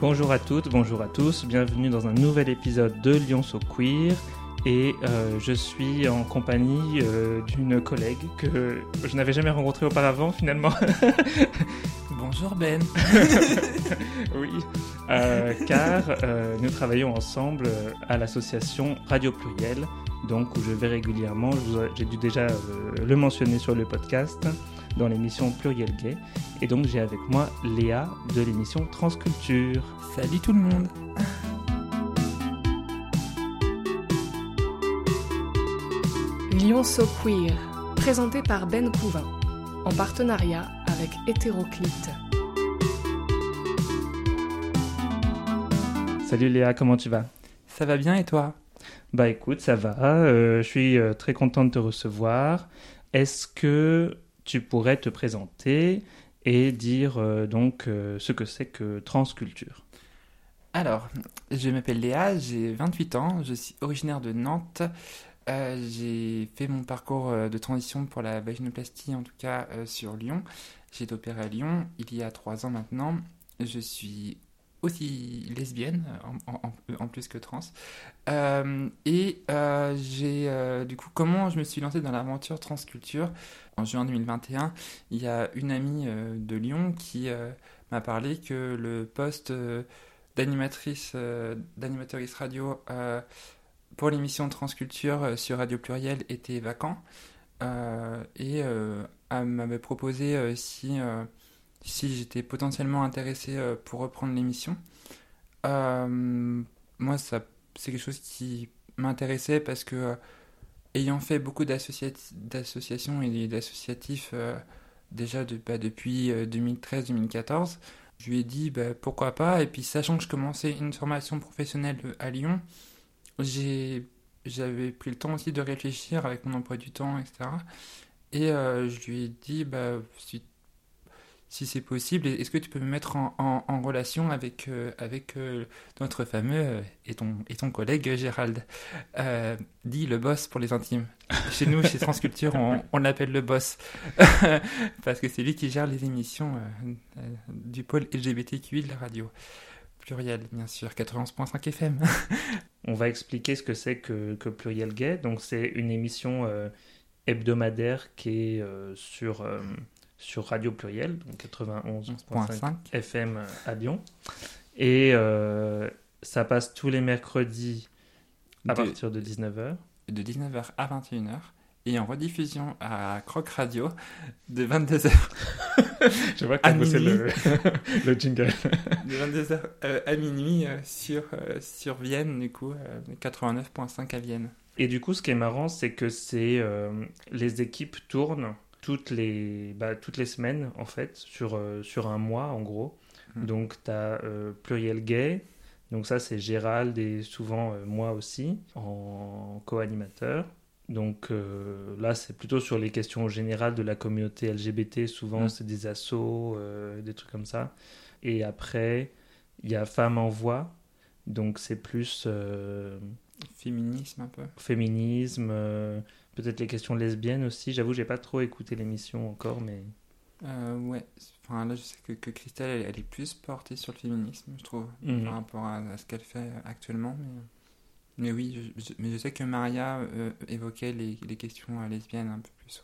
Bonjour à toutes, bonjour à tous, bienvenue dans un nouvel épisode de Lyon So Queer. Et euh, je suis en compagnie euh, d'une collègue que je n'avais jamais rencontrée auparavant finalement. Bonjour Ben. oui, euh, car nous travaillons ensemble à l'association Radio Pluriel, donc où je vais régulièrement, j'ai dû déjà le mentionner sur le podcast, dans l'émission Pluriel Gay. Et donc j'ai avec moi Léa de l'émission Transculture. Salut tout le monde. Lyon So Queer, présenté par Ben Couvin, en partenariat avec Hétéroclite. Salut Léa, comment tu vas? Ça va bien et toi? Bah écoute, ça va, euh, je suis euh, très content de te recevoir. Est-ce que tu pourrais te présenter et dire euh, donc euh, ce que c'est que transculture Alors, je m'appelle Léa, j'ai 28 ans, je suis originaire de Nantes. Euh, j'ai fait mon parcours de transition pour la vaginoplastie, en tout cas sur Lyon. J'ai été opérée à Lyon il y a 3 ans maintenant. Je suis aussi lesbienne, en, plus que trans. Euh, et euh, j'ai, euh, du coup, comment je me suis lancée dans l'aventure transculture En juin 2021, il y a une amie de Lyon qui m'a parlé que le poste d'animatrice, d'animatrice radio pour l'émission Transculture sur Radio Pluriel était vacant. Et elle m'avait proposé si, si j'étais potentiellement intéressé euh, pour reprendre l'émission. Euh, moi, ça, c'est quelque chose qui m'intéressait parce que, euh, ayant fait beaucoup d'associati- d'associations et d'associatifs déjà bah, depuis 2013-2014, je lui ai dit bah, pourquoi pas? Et puis, sachant que je commençais une formation professionnelle à Lyon, j'avais pris le temps aussi de réfléchir avec mon emploi du temps, etc. Et je lui ai dit, bah, si c'est possible, est-ce que tu peux me mettre en, relation avec, euh, avec euh, notre fameux euh, et, ton, et ton collègue Gérald? Dit le boss pour les intimes. Chez nous, chez Transculture, on, on l'appelle le boss. Parce que c'est lui qui gère les émissions du pôle LGBTQI de la radio. Pluriel, bien sûr, 91.5 FM. On va expliquer ce que c'est que, que Pluriel Gay. Donc c'est une émission hebdomadaire qui est sur, sur Radio Pluriel, donc 91.5 11.5. FM à Lyon. Et euh, ça passe tous les mercredis à De- partir de 19h. de 19h à 21h et en rediffusion à Croc Radio de 22h Je vois que bossé le, le jingle. de 22h euh, à minuit euh, sur sur Vienne du coup euh, 89.5 à Vienne. Et du coup, ce qui est marrant, c'est que c'est les équipes tournent toutes les, bah, toutes les semaines, en fait, sur, euh, sur un mois, en gros. Mm. Donc, tu as Pluriel Gay. Donc, ça, c'est Gérald et souvent euh, moi aussi, en co-animateur. Donc, euh, là, c'est plutôt sur les questions générales de la communauté LGBT. Souvent, Mm. c'est des assos, euh, des trucs comme ça. Et après, il y a Femmes en Voix. Donc, c'est plus. euh, Féminisme un peu. féminisme, euh, peut-être les questions lesbiennes aussi. J'avoue, j'ai pas trop écouté l'émission encore, mais Euh, ouais, enfin là je sais que, que Christelle elle, elle est plus portée sur le féminisme je trouve Mhm. par rapport à, à ce qu'elle fait actuellement mais, mais oui je, je- mais je sais que Maria euh, évoquait les, les questions euh, lesbiennes un peu plus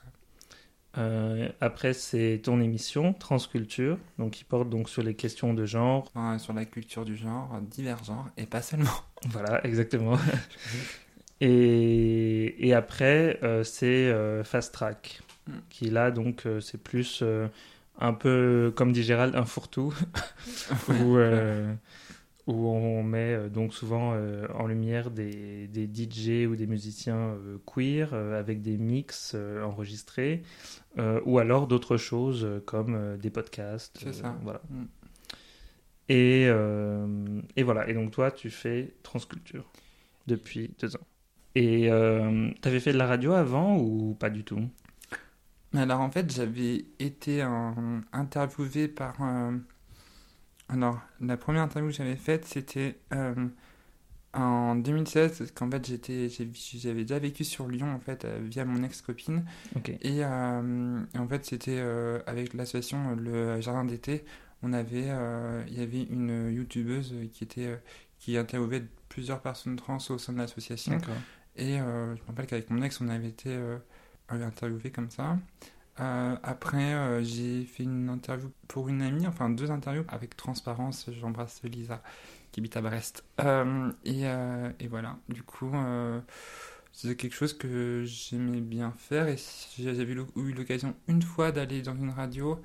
ouais. Après c'est ton émission Transculture, donc qui porte donc sur les questions de genre. Enfin, sur la culture du genre, divers genres, et pas seulement. Voilà, exactement. et, et après euh, c'est euh, Fast Track, Mm. qui là donc euh, c'est plus un peu comme dit Gérald un fourre-tout où, où on met donc souvent en lumière des, des DJ ou des musiciens queer avec des mix enregistrés ou alors d'autres choses comme des podcasts. C'est ça. Voilà. Mm. Et, euh, et voilà. Et donc toi, tu fais Transculture depuis deux ans. Et euh, t'avais fait de la radio avant ou pas du tout? Alors en fait, j'avais été euh, interviewé par. euh, alors, la première interview que j'avais faite, c'était euh, en 2016, parce qu'en fait, j'étais, j'avais déjà vécu sur Lyon, en fait, euh, via mon ex-copine. Ok. Et, en fait, c'était avec l'association Le Jardin d'été. on avait, il y avait une youtubeuse qui était qui interviewait plusieurs personnes trans au sein de l'association. Et je me rappelle qu'avec mon ex, on avait été interviewé comme ça. Euh, après, euh, j'ai fait une interview pour une amie, enfin deux interviews avec Transparence. J'embrasse Lisa qui habite à Brest. Euh, et, et, voilà, du coup, c'est quelque chose que j'aimais bien faire. Et j'avais eu l'occasion une fois d'aller dans une radio.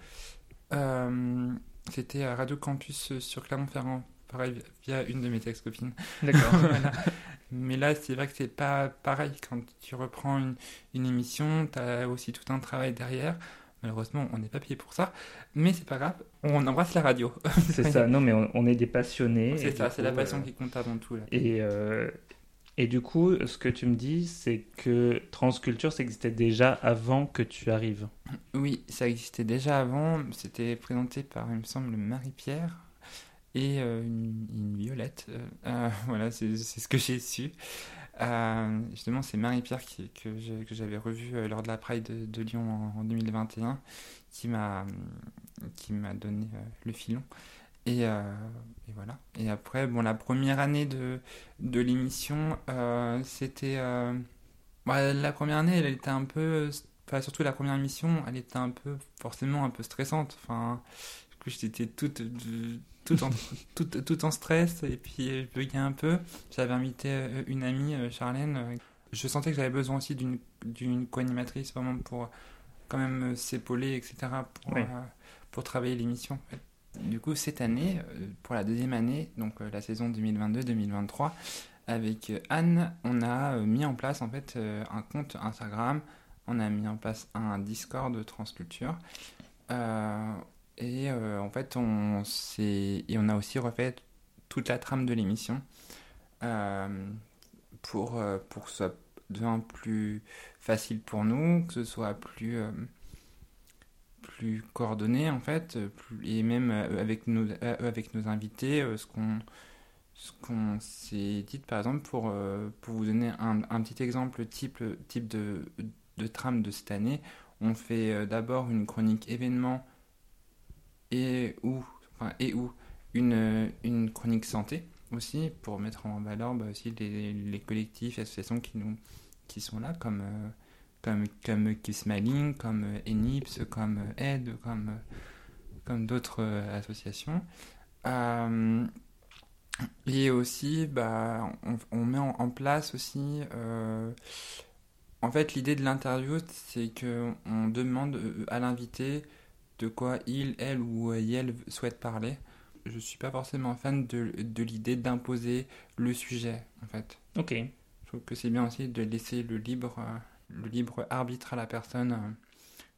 C'était à Radio Campus sur Clermont-Ferrand, pareil, via une de mes ex-copines. D'accord. Mais là, c'est vrai que c'est pas pareil. Quand tu reprends une, une émission, tu as aussi tout un travail derrière. Malheureusement, on n'est pas payé pour ça, mais c'est pas grave, on embrasse la radio. c'est ça, non, mais on, est des passionnés. C'est ça, c'est la passion euh, qui compte avant tout. Là. Et, euh, et du coup, ce que tu me dis, c'est que Transculture, ça existait déjà avant que tu arrives. Oui, ça existait déjà avant. C'était présenté par, il me semble, Marie-Pierre et euh, une, violette. Euh, euh, voilà, c'est ce que j'ai su. justement, c'est Marie-Pierre que j'avais revue lors de la Pride de, Lyon en, 2021 qui m'a donné le filon. Et, et, voilà. Et après, bon, la première année de, de l'émission, c'était. La première année, elle était un peu. Enfin, surtout la première émission, elle était un peu, forcément, un peu stressante. Enfin, j'étais toute tout en, tout, tout en stress et puis je buguais un peu. J'avais invité euh, une amie, euh, Charlène. Euh, je sentais que j'avais besoin aussi d'une co-animatrice vraiment pour quand même s'épauler, etc. pour, pour travailler l'émission. Du coup, cette année, pour la deuxième année, donc la saison 2022-2023, avec Anne, on a mis en place en fait un compte Instagram, on a mis en place un Discord de Transculture. Et euh, en fait, on, et on a aussi refait toute la trame de l'émission euh, pour, euh, pour que ce soit plus facile pour nous, que ce soit plus, plus coordonné en fait, et même avec nos, avec nos invités, ce qu'on ce s'est dit par exemple pour, pour vous donner un, un, petit exemple type, type de, de trame de cette année, on fait d'abord une chronique événement et ou, enfin, et ou une, une chronique santé aussi pour mettre en valeur bah, aussi les, collectifs et associations qui, nous, qui sont là comme, euh, comme, comme Smiling, comme euh, Enips, comme euh, Aide, comme, comme d'autres associations. et aussi, bah, on met en, place aussi. en fait, l'idée de l'interview, c'est qu'on demande à l'invité de quoi il, elle ou elle souhaite parler. Je suis pas forcément fan de, de l'idée d'imposer le sujet, en fait. Ok. Je trouve que c'est bien aussi de laisser le libre, euh, le libre arbitre à la personne euh,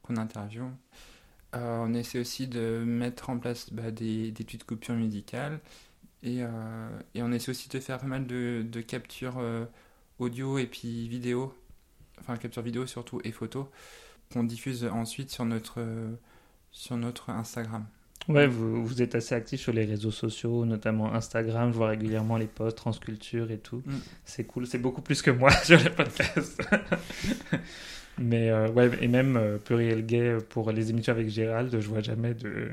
qu'on interviewe. Euh, on essaie aussi de mettre en place bah, des, des petites coupures musicales. Et, et, on essaie aussi de faire pas mal de, de captures audio et puis vidéo. Enfin, capture vidéo surtout et photo. Qu'on diffuse ensuite sur notre sur notre Instagram. Ouais, vous, vous, êtes assez actif sur les réseaux sociaux, notamment Instagram. Je vois régulièrement les posts, Transculture et tout. Mm. C'est cool. C'est beaucoup plus que moi sur les podcasts. Mais euh, ouais, et même euh, Pluriel Gay pour les émissions avec Gérald, je vois jamais de,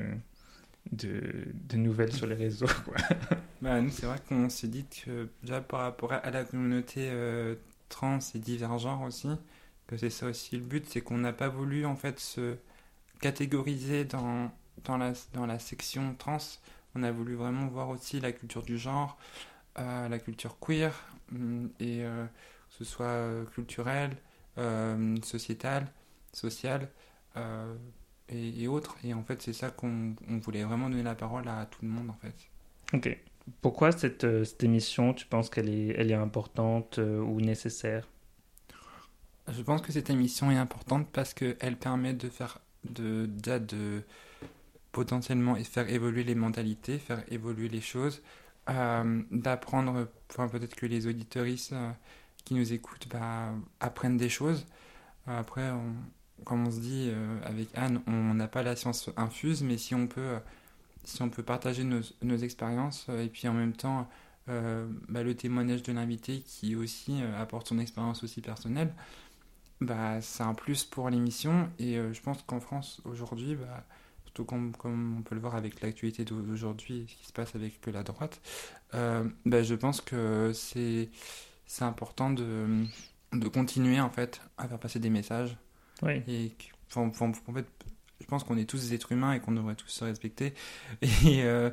de, de nouvelles sur les réseaux. Quoi. Bah, nous, c'est vrai qu'on s'est dit que déjà par rapport à la communauté euh, trans et divers genres aussi, que c'est ça aussi le but, c'est qu'on n'a pas voulu en fait se catégorisé dans, dans, la, dans la section trans. On a voulu vraiment voir aussi la culture du genre, euh, la culture queer, mm, et euh, que ce soit euh, culturel, sociétal, social et, et, autres. Et en fait, c'est ça qu'on voulait vraiment donner la parole à tout le monde en fait. Ok. Pourquoi cette, cette émission, tu penses qu'elle est, elle est importante ou nécessaire? Je pense que cette émission est importante parce qu'elle permet de faire de, de, potentiellement faire évoluer les mentalités, faire évoluer les choses, euh, d'apprendre, enfin, peut-être que les auditoristes euh, qui nous écoutent bah, apprennent des choses. Euh, après, comme on se dit avec Anne, on n'a pas la science infuse, mais si on peut, si on peut partager nos, nos expériences et puis en même temps bah, le témoignage de l'invité qui aussi apporte son expérience aussi personnelle, bah, c'est un plus pour l'émission. Et euh, je pense qu'en France, aujourd'hui, bah, surtout comme, comme on peut le voir avec l'actualité d'aujourd'hui, ce qui se passe avec la droite, euh, ben, je pense que c'est c'est important de, de continuer en fait à faire passer des messages. Oui. Et que- en, fait, je pense qu'on est tous des êtres humains et qu'on devrait tous se respecter. Et, euh,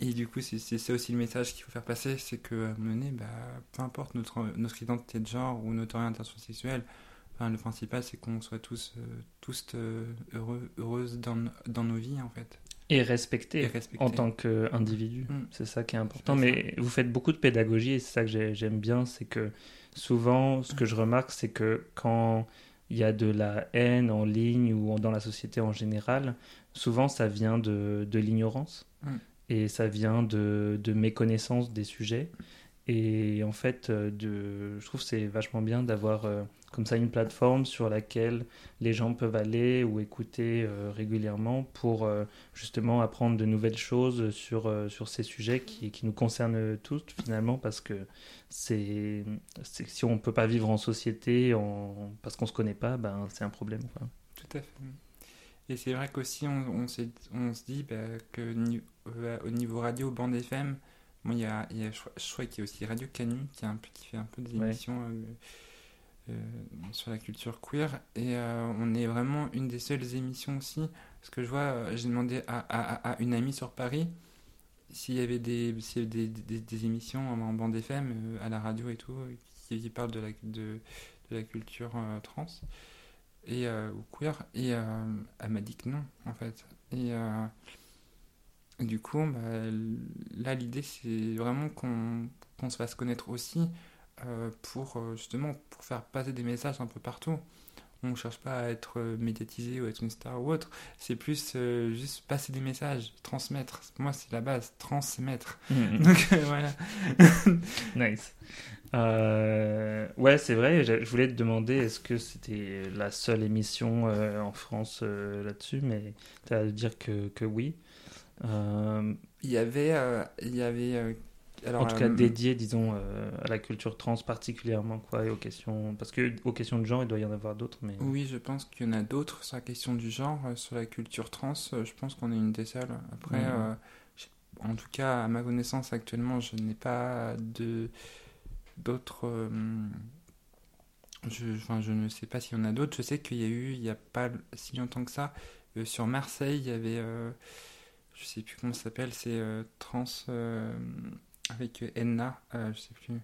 et du coup, c'est aussi le message qu'il faut faire passer, c'est que à un moment donné, bah, peu importe notre, notre identité de genre ou notre orientation sexuelle, enfin, le principal c'est qu'on soit tous, euh, tous euh, heureux, heureuses dans, dans nos vies en fait. Et respecter. en tant qu'individu. Mm. C'est ça qui est important. Mais vous faites beaucoup de pédagogie et c'est ça que j'ai- j'aime bien. C'est que souvent, ce que je remarque, c'est que quand il y a de la haine en ligne ou dans la société en général, souvent ça vient de, de l'ignorance Mm. et ça vient de, de méconnaissance des sujets. Et en fait, euh, de, je trouve que c'est vachement bien d'avoir comme ça une plateforme sur laquelle les gens peuvent aller ou écouter euh, régulièrement pour euh, justement apprendre de nouvelles choses sur, euh, sur ces sujets qui, qui nous concernent tous finalement parce que c'est si on peut pas vivre en société en, parce qu'on se connaît pas, ben, c'est un problème. quoi. Tout à fait. Et c'est vrai qu'aussi, on, on, on se dit bah, que ni- au niveau radio, bande FM, bon, il y a, y a, je, crois- crois qu'il y a aussi Radio Canu qui, a un peu, qui fait un peu des émissions sur la culture queer. Et euh, on est vraiment une des seules émissions aussi. Parce que je vois, euh, j'ai demandé à, à- une amie sur Paris s'il y avait des, y avait des, des- émissions en, bande FM, euh, à la radio et tout, euh, qui, parlent de la, de, la culture euh, trans et euh, ou queer et euh, elle m'a dit que non en fait et euh, du coup bah, là l'idée c'est vraiment qu'on qu'on se fasse connaître aussi euh, pour euh, justement pour faire passer des messages un peu partout. On cherche pas à être euh, médiatisé ou être une star ou autre. C'est plus euh, juste passer des messages transmettre. Moi c'est la base transmettre. Donc euh, voilà. Nice. Euh, ouais, c'est vrai. Je voulais te demander est-ce que c'était la seule émission euh, en France euh, là-dessus, mais tu as dire que, que oui. Euh, il y avait euh, il y avait euh, alors en tout cas, euh, dédié, disons, euh, à la culture trans particulièrement, quoi, et aux questions. Parce que aux questions de genre, il doit y en avoir d'autres, mais. Oui, je pense qu'il y en a d'autres sur la question du genre, euh, sur la culture trans. Je pense qu'on est une des seules. Après, euh, en tout cas, à ma connaissance actuellement, je n'ai pas de d'autres. euh, je, enfin, je ne sais pas s'il y en a d'autres. Je sais qu'il y a eu, il n'y a pas si longtemps que ça, sur Marseille, il y avait, je sais plus comment ça s'appelle, c'est trans avec euh, Enna, euh, je sais plus.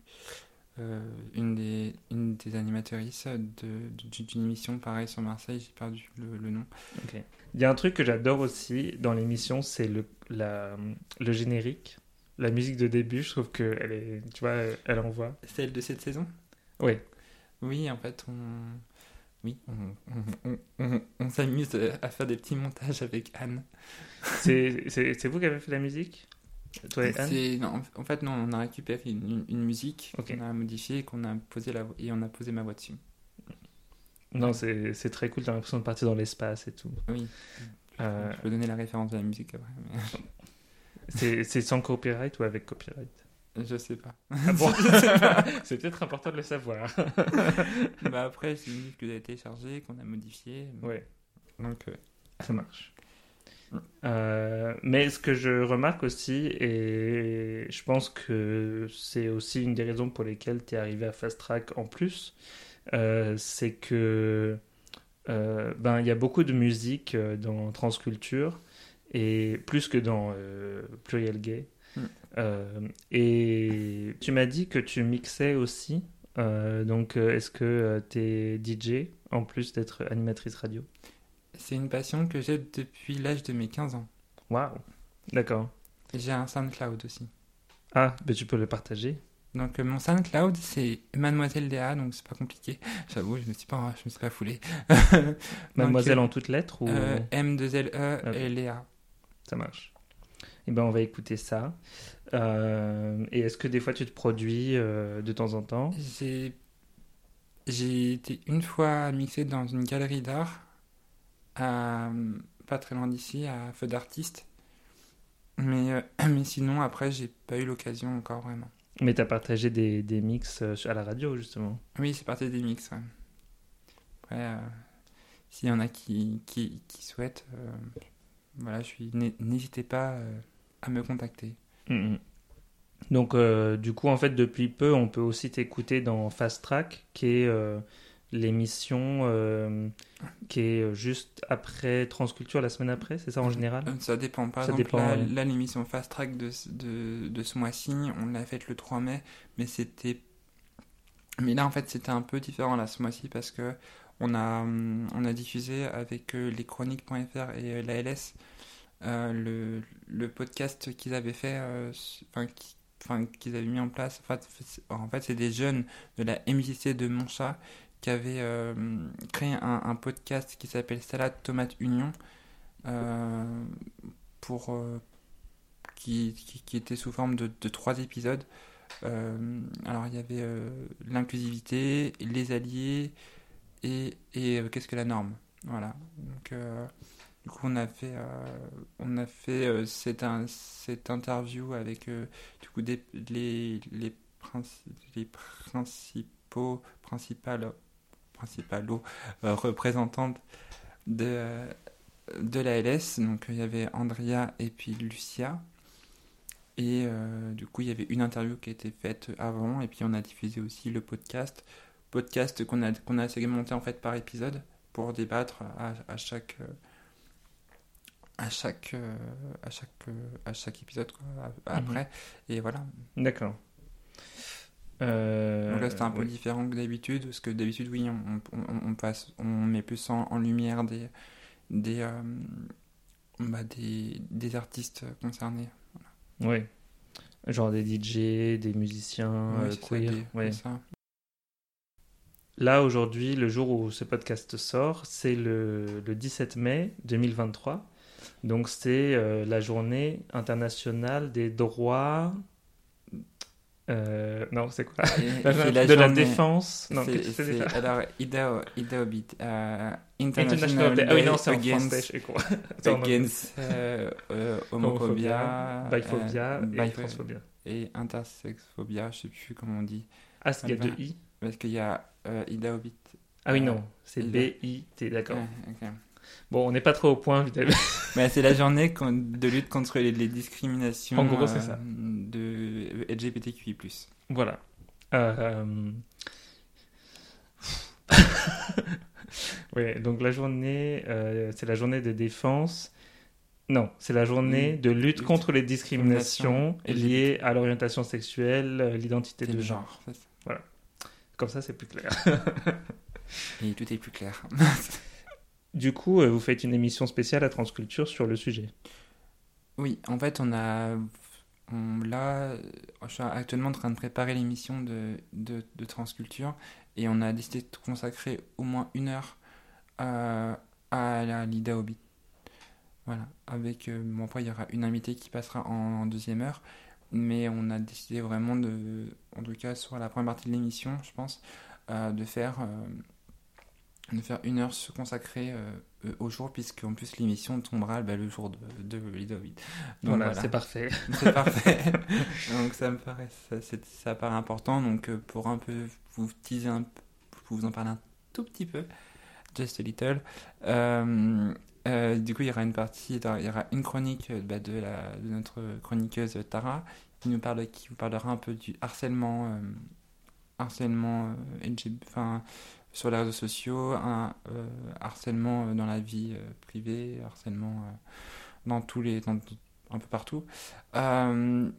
euh, une, des, une des animatrices de- d'une émission pareil sur Marseille, j'ai perdu le, le nom. Il y a un truc que j'adore aussi dans l'émission, c'est le, la, le générique. La musique de début, je trouve qu'elle est. Tu vois, elle envoie. Celle de cette saison? Oui. Oui, en fait, on, oui, on, on, on- on- on s'amuse à faire des petits montages avec Anne. C'est vous qui avez fait la musique? Et non, en- fait, non, on a récupéré une, musique qu'on a modifiée qu'on a posé la, et on a posé ma voix dessus. Non, c'est c'est très cool, t'as l'impression de partir dans l'espace et tout. Oui. Euh, Je peux donner la référence de la musique après. mais c'est sans copyright ou avec copyright? Je sais pas. Ah bon C'est peut-être important de le savoir. bah après, c'est une musique que j'ai téléchargée, qu'on a modifiée. ouais, Donc, euh, ça marche. Euh, mais ce que je remarque aussi, et je pense que c'est aussi une des raisons pour lesquelles tu es arrivé à Fast Track en plus, euh, c'est que euh, ben il y a beaucoup de musique dans Transculture et plus que dans Pluriel Gay. Mm. Euh, et tu m'as dit que tu mixais aussi. Donc, est-ce que tu es DJ en plus d'être animatrice radio? C'est une passion que j'ai depuis l'âge de mes 15 ans. Waouh, d'accord. J'ai un SoundCloud aussi. Ah, ben tu peux le partager. Donc euh, mon SoundCloud c'est Mademoiselle DA, donc c'est pas compliqué. J'avoue, je me suis pas, je me suis pas foulé. Mademoiselle Donc, en toutes lettres ou euh, M2LE Ok. et Léa. ça marche Eh ben on va écouter ça. Euh, et est-ce que des fois tu te produis euh, de temps en temps? J'ai j'ai été une fois mixé dans une galerie d'art, à, pas très loin d'ici, à Feu d'artiste. Mais, euh, mais sinon, après, j'ai pas eu l'occasion encore vraiment. Mais tu as partagé des, des mix euh, à la radio justement. Oui, c'est parti des mix. ouais. Après, euh, s'il y en a qui, qui, qui souhaitent, euh, voilà, je suis. N'hésitez pas à me contacter. Mhm. Donc, euh, du coup, en fait, depuis peu, on peut aussi t'écouter dans Fast Track, qui est euh, l'émission euh, qui est juste après Transculture, la semaine après, c'est ça en général? Ça dépend. Par Ça exemple, dépend, là, ouais. là, l'émission Fast Track de, ce- de, de ce mois-ci, on l'a faite le 3 mai, mais c'était. Mais là, en fait, c'était un peu différent là ce mois-ci parce que on a, hum, on a diffusé avec euh, leschroniques.fr et euh, l'ALS euh, le, le podcast qu'ils avaient fait, euh, enfin, qui- enfin, qu'ils avaient mis en place. En fait, c'est- en fait, c'est des jeunes de la MJC de Montchat qui avaient euh, créé un, podcast qui s'appelle Salade Tomate Union euh, pour euh, qui, qui, était sous forme de, trois épisodes. Alors il y avait l'inclusivité, les alliés et, et qu'est-ce que la norme? Voilà. Donc du coup on a fait on a fait cette, cette interview avec du coup des, les les, les principaux principales principalo euh, représentantes de de la LS. Donc il y avait Andrea et puis Lucia. Et euh, du coup, il y avait une interview qui a été faite avant, et puis on a diffusé aussi le podcast. Podcast qu'on a, qu'on a segmenté en fait par épisode pour débattre à, à chaque. à chaque, à chaque, à chaque épisode quoi, à- après. Et voilà. D'accord. Euh, Donc là, c'était un peu différent que d'habitude, parce que d'habitude, oui, on, on- on passe, on met plus en, en lumière des, des, euh, bah, des, des artistes concernés. Oui. Genre des DJ, des musiciens Oui, euh, ça, des- ouais. ça. Là, aujourd'hui, le jour où ce podcast sort, c'est le, le 17 mai 2023. Donc, c'est euh, la journée internationale des droits. Euh, non, c'est quoi La- De la défense. Non, c'est- alors, Idaho, Idaho euh, International Day. Ah oui, non, c'est en Against- français, je anglais. Against euh, euh, homophobia, biphobia euh, et transphobia. et intersexphobia, je sais plus comment on dit. Ah, il y a deux I Parce qu'il y a euh, Idaobit. Ah oui, non, c'est B-I-T, d'accord. Ok. Bon, on n'est pas trop au point, évidemment. Bah, c'est la journée de lutte contre les, les discriminations En gros, c'est ça. de LGBTQI+. Voilà. Euh... oui, donc la journée, euh, c'est la journée de défense. Non, c'est la journée de lutte contre les discriminations discrimination liées à l'orientation sexuelle, euh, l'identité de genre. genre. ça. Comme ça, c'est plus clair. Et tout est plus clair. Du coup, euh, vous faites une émission spéciale à Transculture sur le sujet. Oui, en fait, on a. Là, je suis actuellement en train de préparer l'émission de, Transculture et on a décidé de consacrer au moins une heure à, la Lida Hobbit. Voilà, avec. euh, bon, il y aura une invitée qui passera en, deuxième heure, mais on a décidé vraiment de. En tout cas, sur la première partie de l'émission, je pense, euh, de faire. euh, de faire une heure se consacrer euh, euh, au jour, puisque en plus l'émission tombera bah, le jour de, de. Donc, Voilà, c'est parfait. c'est parfait. donc ça me paraît, ça, ça paraît important. Donc euh, pour un peu vous teaser un peu, pour vous en parler un tout petit peu, just a little. euh, euh, du coup, il y aura une partie, il y aura une chronique euh, bah, de, la, de notre chroniqueuse Tara qui nous parle, qui vous parlera un peu du harcèlement, euh, harcèlement euh, enfin, sur les réseaux sociaux, un euh, harcèlement euh, dans la vie euh, privée, harcèlement dans tous les, dans, un peu partout. Euh,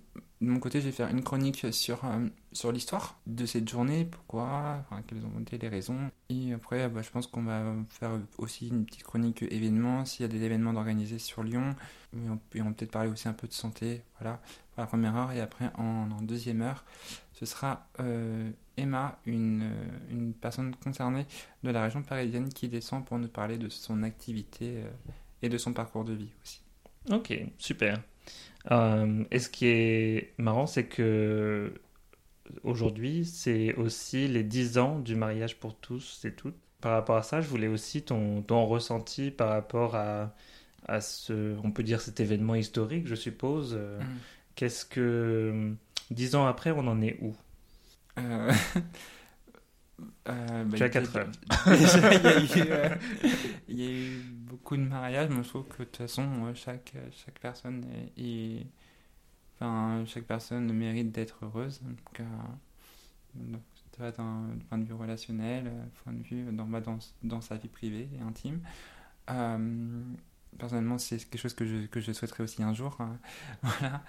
de mon côté, je vais faire une chronique sur, euh, sur l'histoire de cette journée, pourquoi, quelles ont été les raisons. Et après, bah, je pense qu'on va faire aussi une petite chronique événements, s'il y a des événements d'organiser sur Lyon. Et on, et peut-être parler aussi un peu de santé, voilà, pour la première heure. Et après, en, deuxième heure, ce sera euh, Emma, une, une personne concernée de la région parisienne qui descend pour nous parler de son activité et de son parcours de vie aussi. Ok, super. Euh, et ce qui est marrant, c'est que aujourd'hui, c'est aussi les 10 ans du mariage pour tous et toutes. Par rapport à ça, je voulais aussi ton, ton ressenti par rapport à, à ce, on peut dire cet événement historique, je suppose. Euh, Qu'est-ce que, 10 ans après, on en est où? Euh, Euh, bah, Tu as il y a- 4 heures. Déjà, il y, a eu, euh, il y a eu beaucoup de mariages, mais je trouve que de toute façon, euh, chaque, chaque personne est, est- enfin, chaque personne mérite d'être heureuse. Donc, euh, donc, d'un point de vue relationnel, euh, point de vue dans, bah, dans, dans sa vie privée et intime. Euh, personnellement, c'est quelque chose que je, que je souhaiterais aussi un jour. hein. voilà.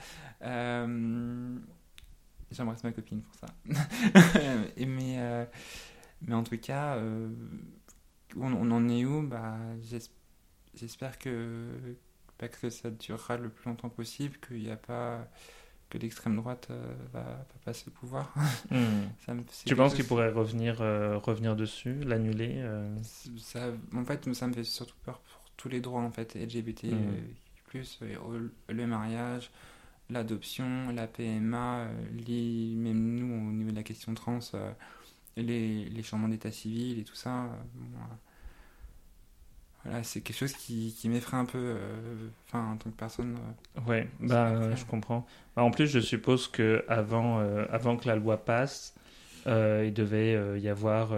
J'embrasse ma copine pour ça. Mais, euh, mais en tout cas, euh, on, on en est où? Bah, j'es- J'espère que, bah, que ça durera le plus longtemps possible, qu'il n'y a pas que l'extrême droite euh, va, va passer au pouvoir. Hmm. Ça me- Tu penses qu'il pourrait revenir, euh, revenir dessus, l'annuler euh, ça, en fait, ça me fait surtout peur pour tous les droits en fait LGBT, euh, plus le mariage, l'adoption, la PMA, euh, les, même nous au niveau de la question trans, euh, les, les changements d'état civil et tout ça. euh, bon, voilà, c'est quelque chose qui, qui m'effraie un peu, euh, enfin en tant que personne. euh, Ouais, bah, euh, je comprends. Bah, en plus, je suppose que avant, avant que la loi passe, il devait y avoir,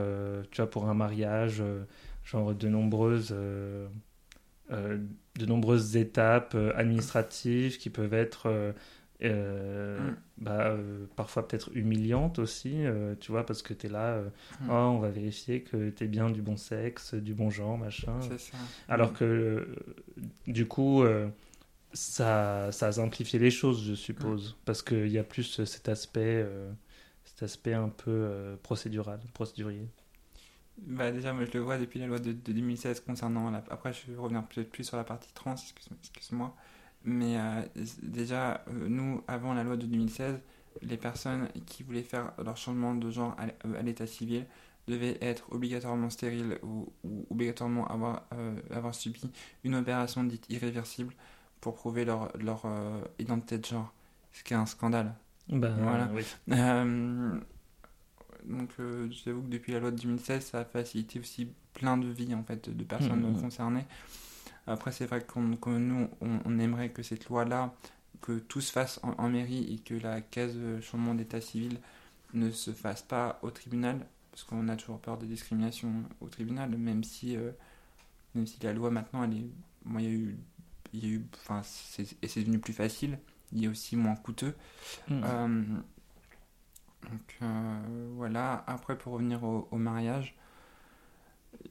tu vois, pour un mariage, genre de nombreuses, de nombreuses étapes euh, administratives qui peuvent être euh, euh, Mm. bah, euh, parfois peut-être humiliantes aussi, euh, tu vois, parce que tu es là, euh, Mm. oh, on va vérifier que tu es bien du bon sexe, du bon genre, machin. Ça. Alors que, euh, du coup, euh, ça, ça a simplifié les choses, je suppose. Parce qu'il y a plus euh, cet aspect, euh, cet aspect un peu euh, procédural, procédurier. Bah déjà, moi je le vois depuis la loi de, de 2016 concernant la... Après, je vais revenir peut-être plus sur la partie trans, excuse- excuse-moi. Mais euh, déjà, euh, nous, avant la loi de 2016, les personnes qui voulaient faire leur changement de genre à, euh, l'état civil devaient être obligatoirement stériles ou, ou obligatoirement avoir, euh, avoir subi une opération dite irréversible pour prouver leur, leur identité de genre. Ce qui est un scandale. Ben, Voilà. oui. Euh, donc, euh, j'avoue que depuis la loi de 2016, ça a facilité aussi plein de vies en fait de personnes Mhm. concernées. Après, c'est vrai qu'on, que nous, on, on aimerait que cette loi-là, que tout se fasse en, en mairie et que la caisse de changement d'état civil ne se fasse pas au tribunal, parce qu'on a toujours peur des discriminations au tribunal, même si, euh, même si la loi maintenant, elle est, moi, il y a eu, il y a eu, enfin, c'est, et c'est devenu plus facile. Il est aussi moins coûteux. Mm. Euh, donc euh, voilà, après pour revenir au, mariage,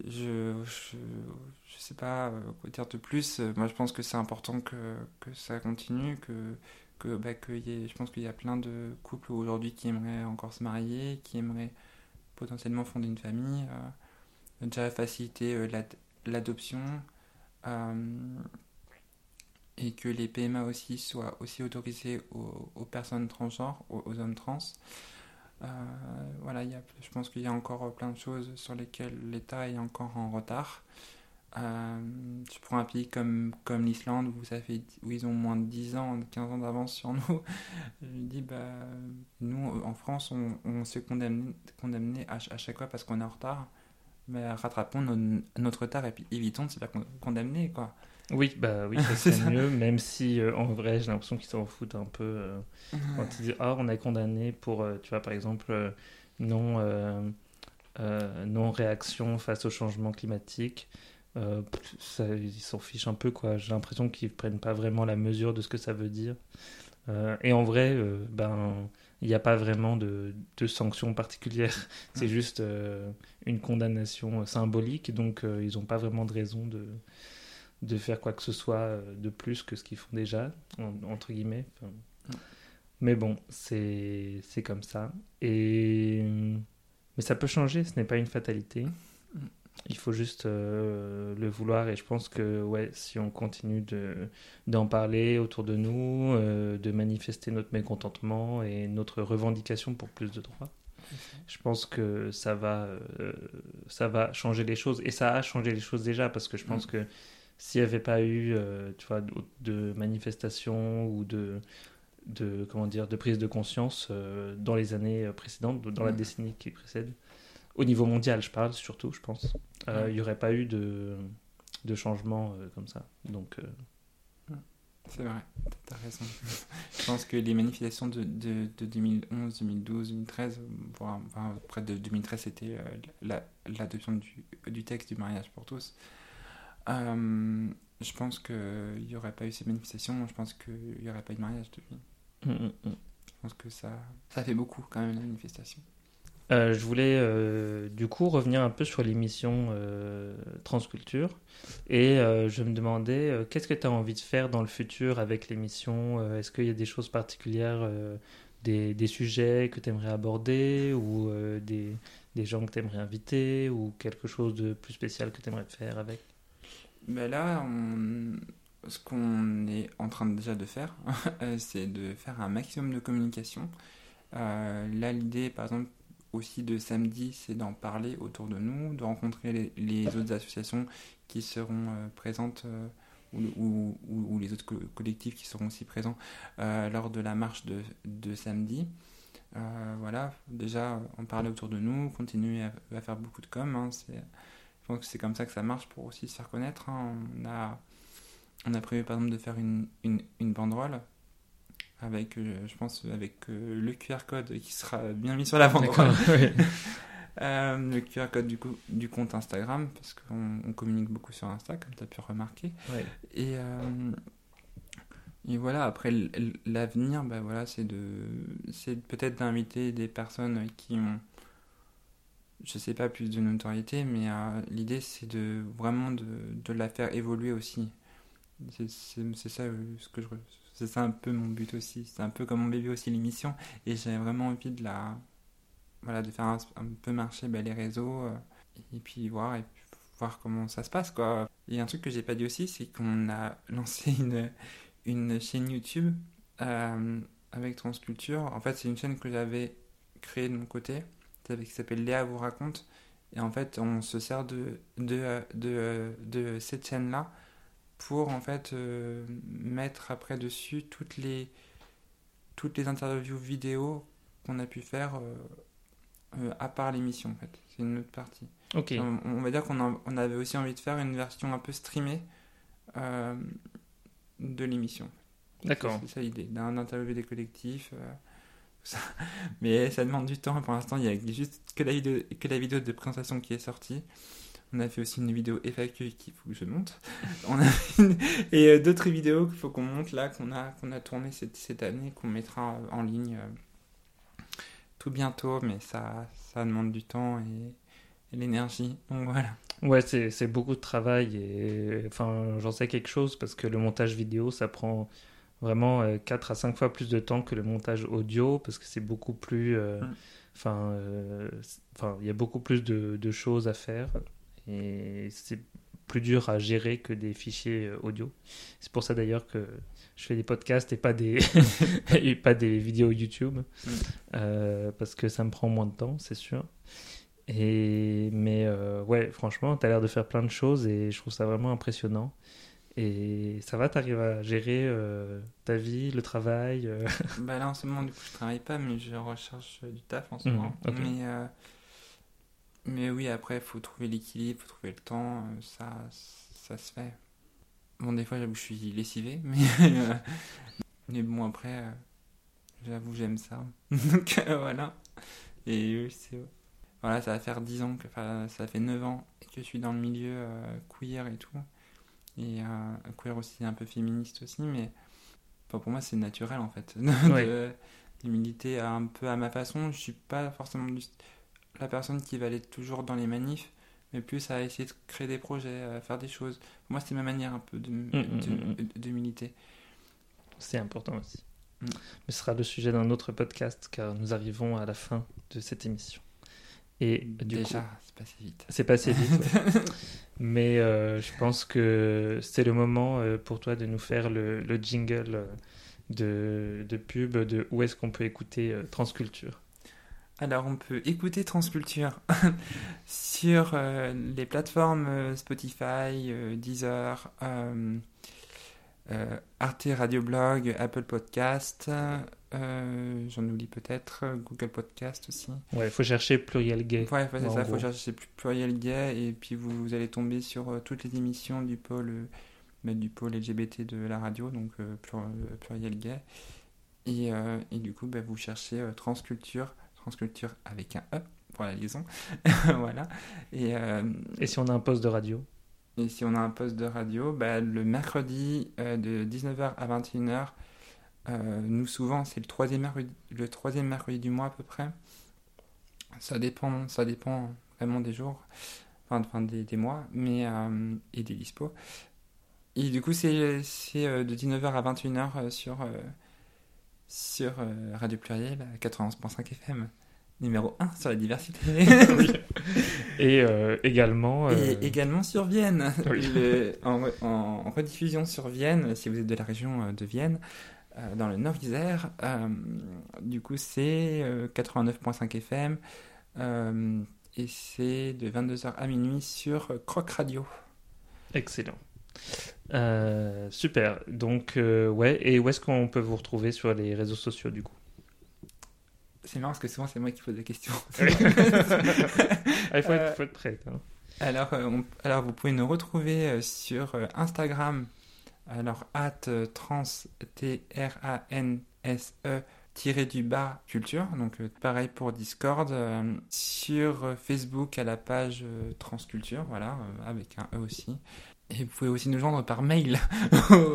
je, je, sais pas euh, quoi dire de plus. Moi je pense que c'est important que, ça continue, que, que, bah, je pense qu'il y a plein de couples aujourd'hui qui aimeraient encore se marier, qui aimeraient potentiellement fonder une famille, euh, déjà faciliter l'ad- l'adoption. et que les PMA aussi soient aussi autorisés aux, personnes transgenres, aux hommes trans. Euh, voilà, il y a, je pense qu'il y a encore plein de choses sur lesquelles l'État est encore en retard. Euh, je prends un pays comme, comme l'Islande où, ça fait, où ils ont moins de 10 ans, 15 ans d'avance sur nous. Je me dis, bah, nous en France, on, on se fait condamner, condamner à, ch- à chaque fois parce qu'on est en retard. Mais rattrapons nos- notre retard et puis évitons de se faire con- condamner. Quoi. Oui, bah oui, ça serait mieux, même si euh, en vrai, j'ai l'impression qu'ils s'en foutent un peu. euh, quand ils disent ah on a condamné pour euh, tu vois par exemple euh, non non réaction face au changement climatique ça, ils s'en fichent un peu quoi. J'ai l'impression qu'ils prennent pas vraiment la mesure de ce que ça veut dire. Et en vrai ben il n'y a pas vraiment de, de sanctions particulières. C'est juste euh, une condamnation symbolique donc euh, ils n'ont pas vraiment de raison de de faire quoi que ce soit euh, de plus que ce qu'ils font déjà en- entre guillemets Enfin, mais bon, c'est comme ça. Et mais ça peut changer, ce n'est pas une fatalité. Il faut juste euh, le vouloir et je pense que ouais, si on continue de d'en parler autour de nous, euh, de manifester notre mécontentement et notre revendication pour plus de droits, je pense que ça va euh, ça va changer les choses et ça a changé les choses déjà parce que je pense Mm. que s'il n'y avait pas eu euh, tu vois de, manifestations ou de de comment dire de prise de conscience euh, dans les années précédentes dans la décennie qui précède au niveau mondial je parle surtout je pense Euh, il n'y aurait pas eu de de changement euh, comme ça donc euh, C'est vrai, t'as raison. je pense que les manifestations de, de, de 2011, 2012, 2013, voire enfin, près de 2013, c'était euh, l'adoption du, du, texte du mariage pour tous. Euh, je pense qu'il n'y aurait pas eu ces manifestations, je pense qu'il n'y aurait pas eu de mariage depuis. Mm, mm, mm. Je pense que ça, ça fait beaucoup quand même la manifestation. Euh, je voulais euh, du coup revenir un peu sur l'émission euh, Transculture et je me demandais qu'est-ce que tu as envie de faire dans le futur avec l'émission Est-ce qu'il y a des choses particulières, des, des, sujets que tu aimerais aborder ou des, des, gens que tu aimerais inviter ou quelque chose de plus spécial que tu aimerais faire avec? Ben Là, ce qu'on est en train déjà de faire, c'est de faire un maximum de communication. là, l'idée, par exemple, aussi de samedi, c'est d'en parler autour de nous, de rencontrer les, autres associations qui seront euh, présentes euh, ou, les autres collectifs qui seront aussi présents euh, lors de la marche de, de samedi. voilà, déjà en parler autour de nous, continuer à, faire beaucoup de com. Hein, je pense que c'est comme ça que ça marche pour aussi se faire connaître. Hein. On, a, on a prévu par exemple de faire une, une, une banderole avec, euh, je pense, avec euh, le QR code qui sera bien mis sur la banderole. Euh, le QR code du, coup, du compte Instagram, parce qu'on communique beaucoup sur Insta, comme tu as pu remarquer. Et, et voilà, après l'avenir, bah voilà, c'est de, peut-être d'inviter des personnes qui ont, je sais pas, plus de notoriété, mais l'idée c'est de vraiment de, la faire évoluer aussi. C'est ça je, c'est un peu mon but aussi. C'est un peu comme mon bébé aussi l'émission. Et j'ai vraiment envie de la. Voilà, de faire un, peu marcher ben, les réseaux. Euh, et puis voir, et voir comment ça se passe, quoi. Et un truc que j'ai pas dit aussi, c'est qu'on a lancé une, une chaîne YouTube euh, avec Transculture. En fait, c'est une chaîne que j'avais créée de mon côté, qui s'appelle Léa vous raconte. Et en fait, on se sert de, de, de, de cette chaîne-là pour en fait euh, mettre après dessus toutes les toutes les interviews vidéo qu'on a pu faire euh, euh, à part l'émission en fait. C'est une autre partie. Ok. On, va dire qu'on on avait aussi envie de faire une version un peu streamée de l'émission. D'accord. C'est ça l'idée d'interviewer des collectifs mais ça demande du temps pour l'instant il y a juste que la vidéo que la vidéo de présentation qui est sortie on a fait aussi une vidéo FAQ qu'il faut que je monte. On a Et euh, d'autres vidéos qu'il faut qu'on monte là, qu'on a, qu'on a tourné cette, cette année, qu'on mettra en ligne euh, tout bientôt, mais ça, ça demande du temps et, l'énergie. Donc voilà. Ouais, c'est beaucoup de travail et enfin, j'en sais quelque chose parce que le montage vidéo, ça prend vraiment 4 euh, à 5 fois plus de temps que le montage audio parce que c'est beaucoup plus. Mm. Enfin, enfin, il y a beaucoup plus de, de choses à faire. Et c'est plus dur à gérer que des fichiers euh, audio. C'est pour ça d'ailleurs que je fais des podcasts et pas des, et pas des vidéos YouTube. Mm. Euh, parce que ça me prend moins de temps, c'est sûr. Et, mais euh, ouais, franchement, tu as l'air de faire plein de choses et je trouve ça vraiment impressionnant. Et ça va, t'arrives à gérer ta vie, le travail bah Là, en ce moment, du coup, je travaille pas, mais je recherche du taf en ce mhm, moment. Mais mais oui, après, il faut trouver l'équilibre, il faut trouver le temps, euh, ça, ça se fait. Bon, des fois, j'avoue, je suis lessivé, mais, euh, mais bon, après, euh, j'avoue, j'aime ça. Donc voilà. Et oui, c'est. Voilà, ça va faire 10 ans, que, enfin, ça fait 9 ans que je suis dans le milieu queer et tout. Et queer aussi, un peu féministe aussi, mais pour moi, c'est naturel en fait. militer un peu à ma façon. Je suis pas forcément la personne qui va aller toujours dans les manifs, mais plus à essayer de créer des projets, à faire des choses. Moi, c'est ma manière un peu de, mm, mm, mm, de, militer. C'est important aussi. Mais ce sera le sujet d'un autre podcast, car nous arrivons à la fin de cette émission. Et du Déjà, c'est passé vite. C'est passé vite. Mais euh, je pense que c'est le moment euh, pour toi de nous faire le, le jingle euh, de, de, pub de où est-ce qu'on peut écouter Transculture. Alors, on peut écouter Transculture sur les plateformes Spotify, euh, Arte Radio Blog, Apple Podcast. J'en oublie peut-être, Google Podcast aussi. Ouais, il faut chercher Pluriel Gay. Ouais, c'est ça, il faut chercher Pluriel Gay et puis vous, allez tomber sur toutes les émissions du pôle bah, du pôle LGBT de la radio, donc pluriel gay. Et, et, du coup, bah, vous cherchez transculture, transculture avec un E pour la liaison. voilà. Et, et si on a un poste de radio? Et si on a un poste de radio, bah, le mercredi de 19h à 21h, euh, nous, souvent, c'est le troisième, mercredi, du mois à peu près. Ça dépend, ça dépend vraiment des jours, enfin, des, des, mois, mais, euh, et des dispos. Et du coup, c'est euh, de 19h à 21h sur, sur Radio Pluriel, 91.5 FM, numéro 1 sur la diversité. Et également. Et également sur Vienne. en, en, rediffusion sur Vienne, si vous êtes de la région de Vienne, euh, dans le Nord-Isère. Euh, du coup, c'est 89.5 euh, FM et c'est de 22h à minuit sur Croc Radio. Excellent. super. Donc, ouais. Et où est-ce qu'on peut vous retrouver sur les réseaux sociaux du coup? C'est marrant parce que souvent c'est moi qui pose des questions. Ah, il faut être, prêt. Hein. Alors, alors, vous pouvez nous retrouver sur Instagram alors, at euh, trans, T-R-A-N-S-E, tiré du bas culture. Donc, euh, pareil pour Discord. Euh, sur Facebook, à la page Transculture, voilà, avec un E aussi. Et vous pouvez aussi nous joindre par mail.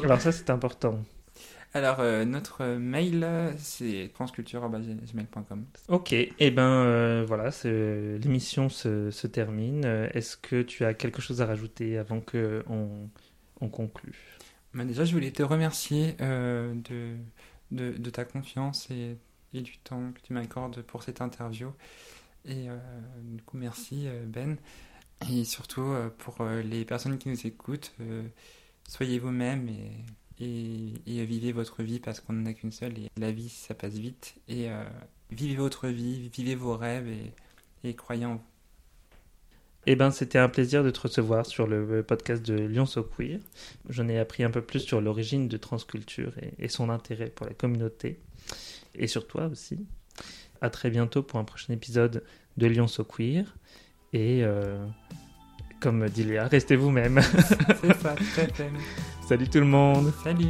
Alors, ça, c'est important. Alors, notre mail, c'est transculture.gmail.com. Ok, et eh ben voilà, l'émission se, se, termine. Est-ce que tu as quelque chose à rajouter avant qu'on on conclue? Bah, déjà, je voulais te remercier euh, de, de, de, ta confiance et, et, du temps que tu m'accordes pour cette interview. Et euh, du coup, merci euh, Ben. Et surtout pour les personnes qui nous écoutent, soyez vous-même et, et, vivez votre vie parce qu'on n'en a qu'une seule et la vie ça passe vite. Et vivez votre vie, vivez vos rêves et, et croyez en vous. Eh ben, c'était un plaisir de te recevoir sur le podcast de Lyon So Queer. J'en ai appris un peu plus sur l'origine de transculture et, son intérêt pour la communauté et sur toi aussi. À très bientôt pour un prochain épisode de Lyon So Queer. Et euh, comme dit Léa, restez vous-même. C'est ça, Salut tout le monde. Salut.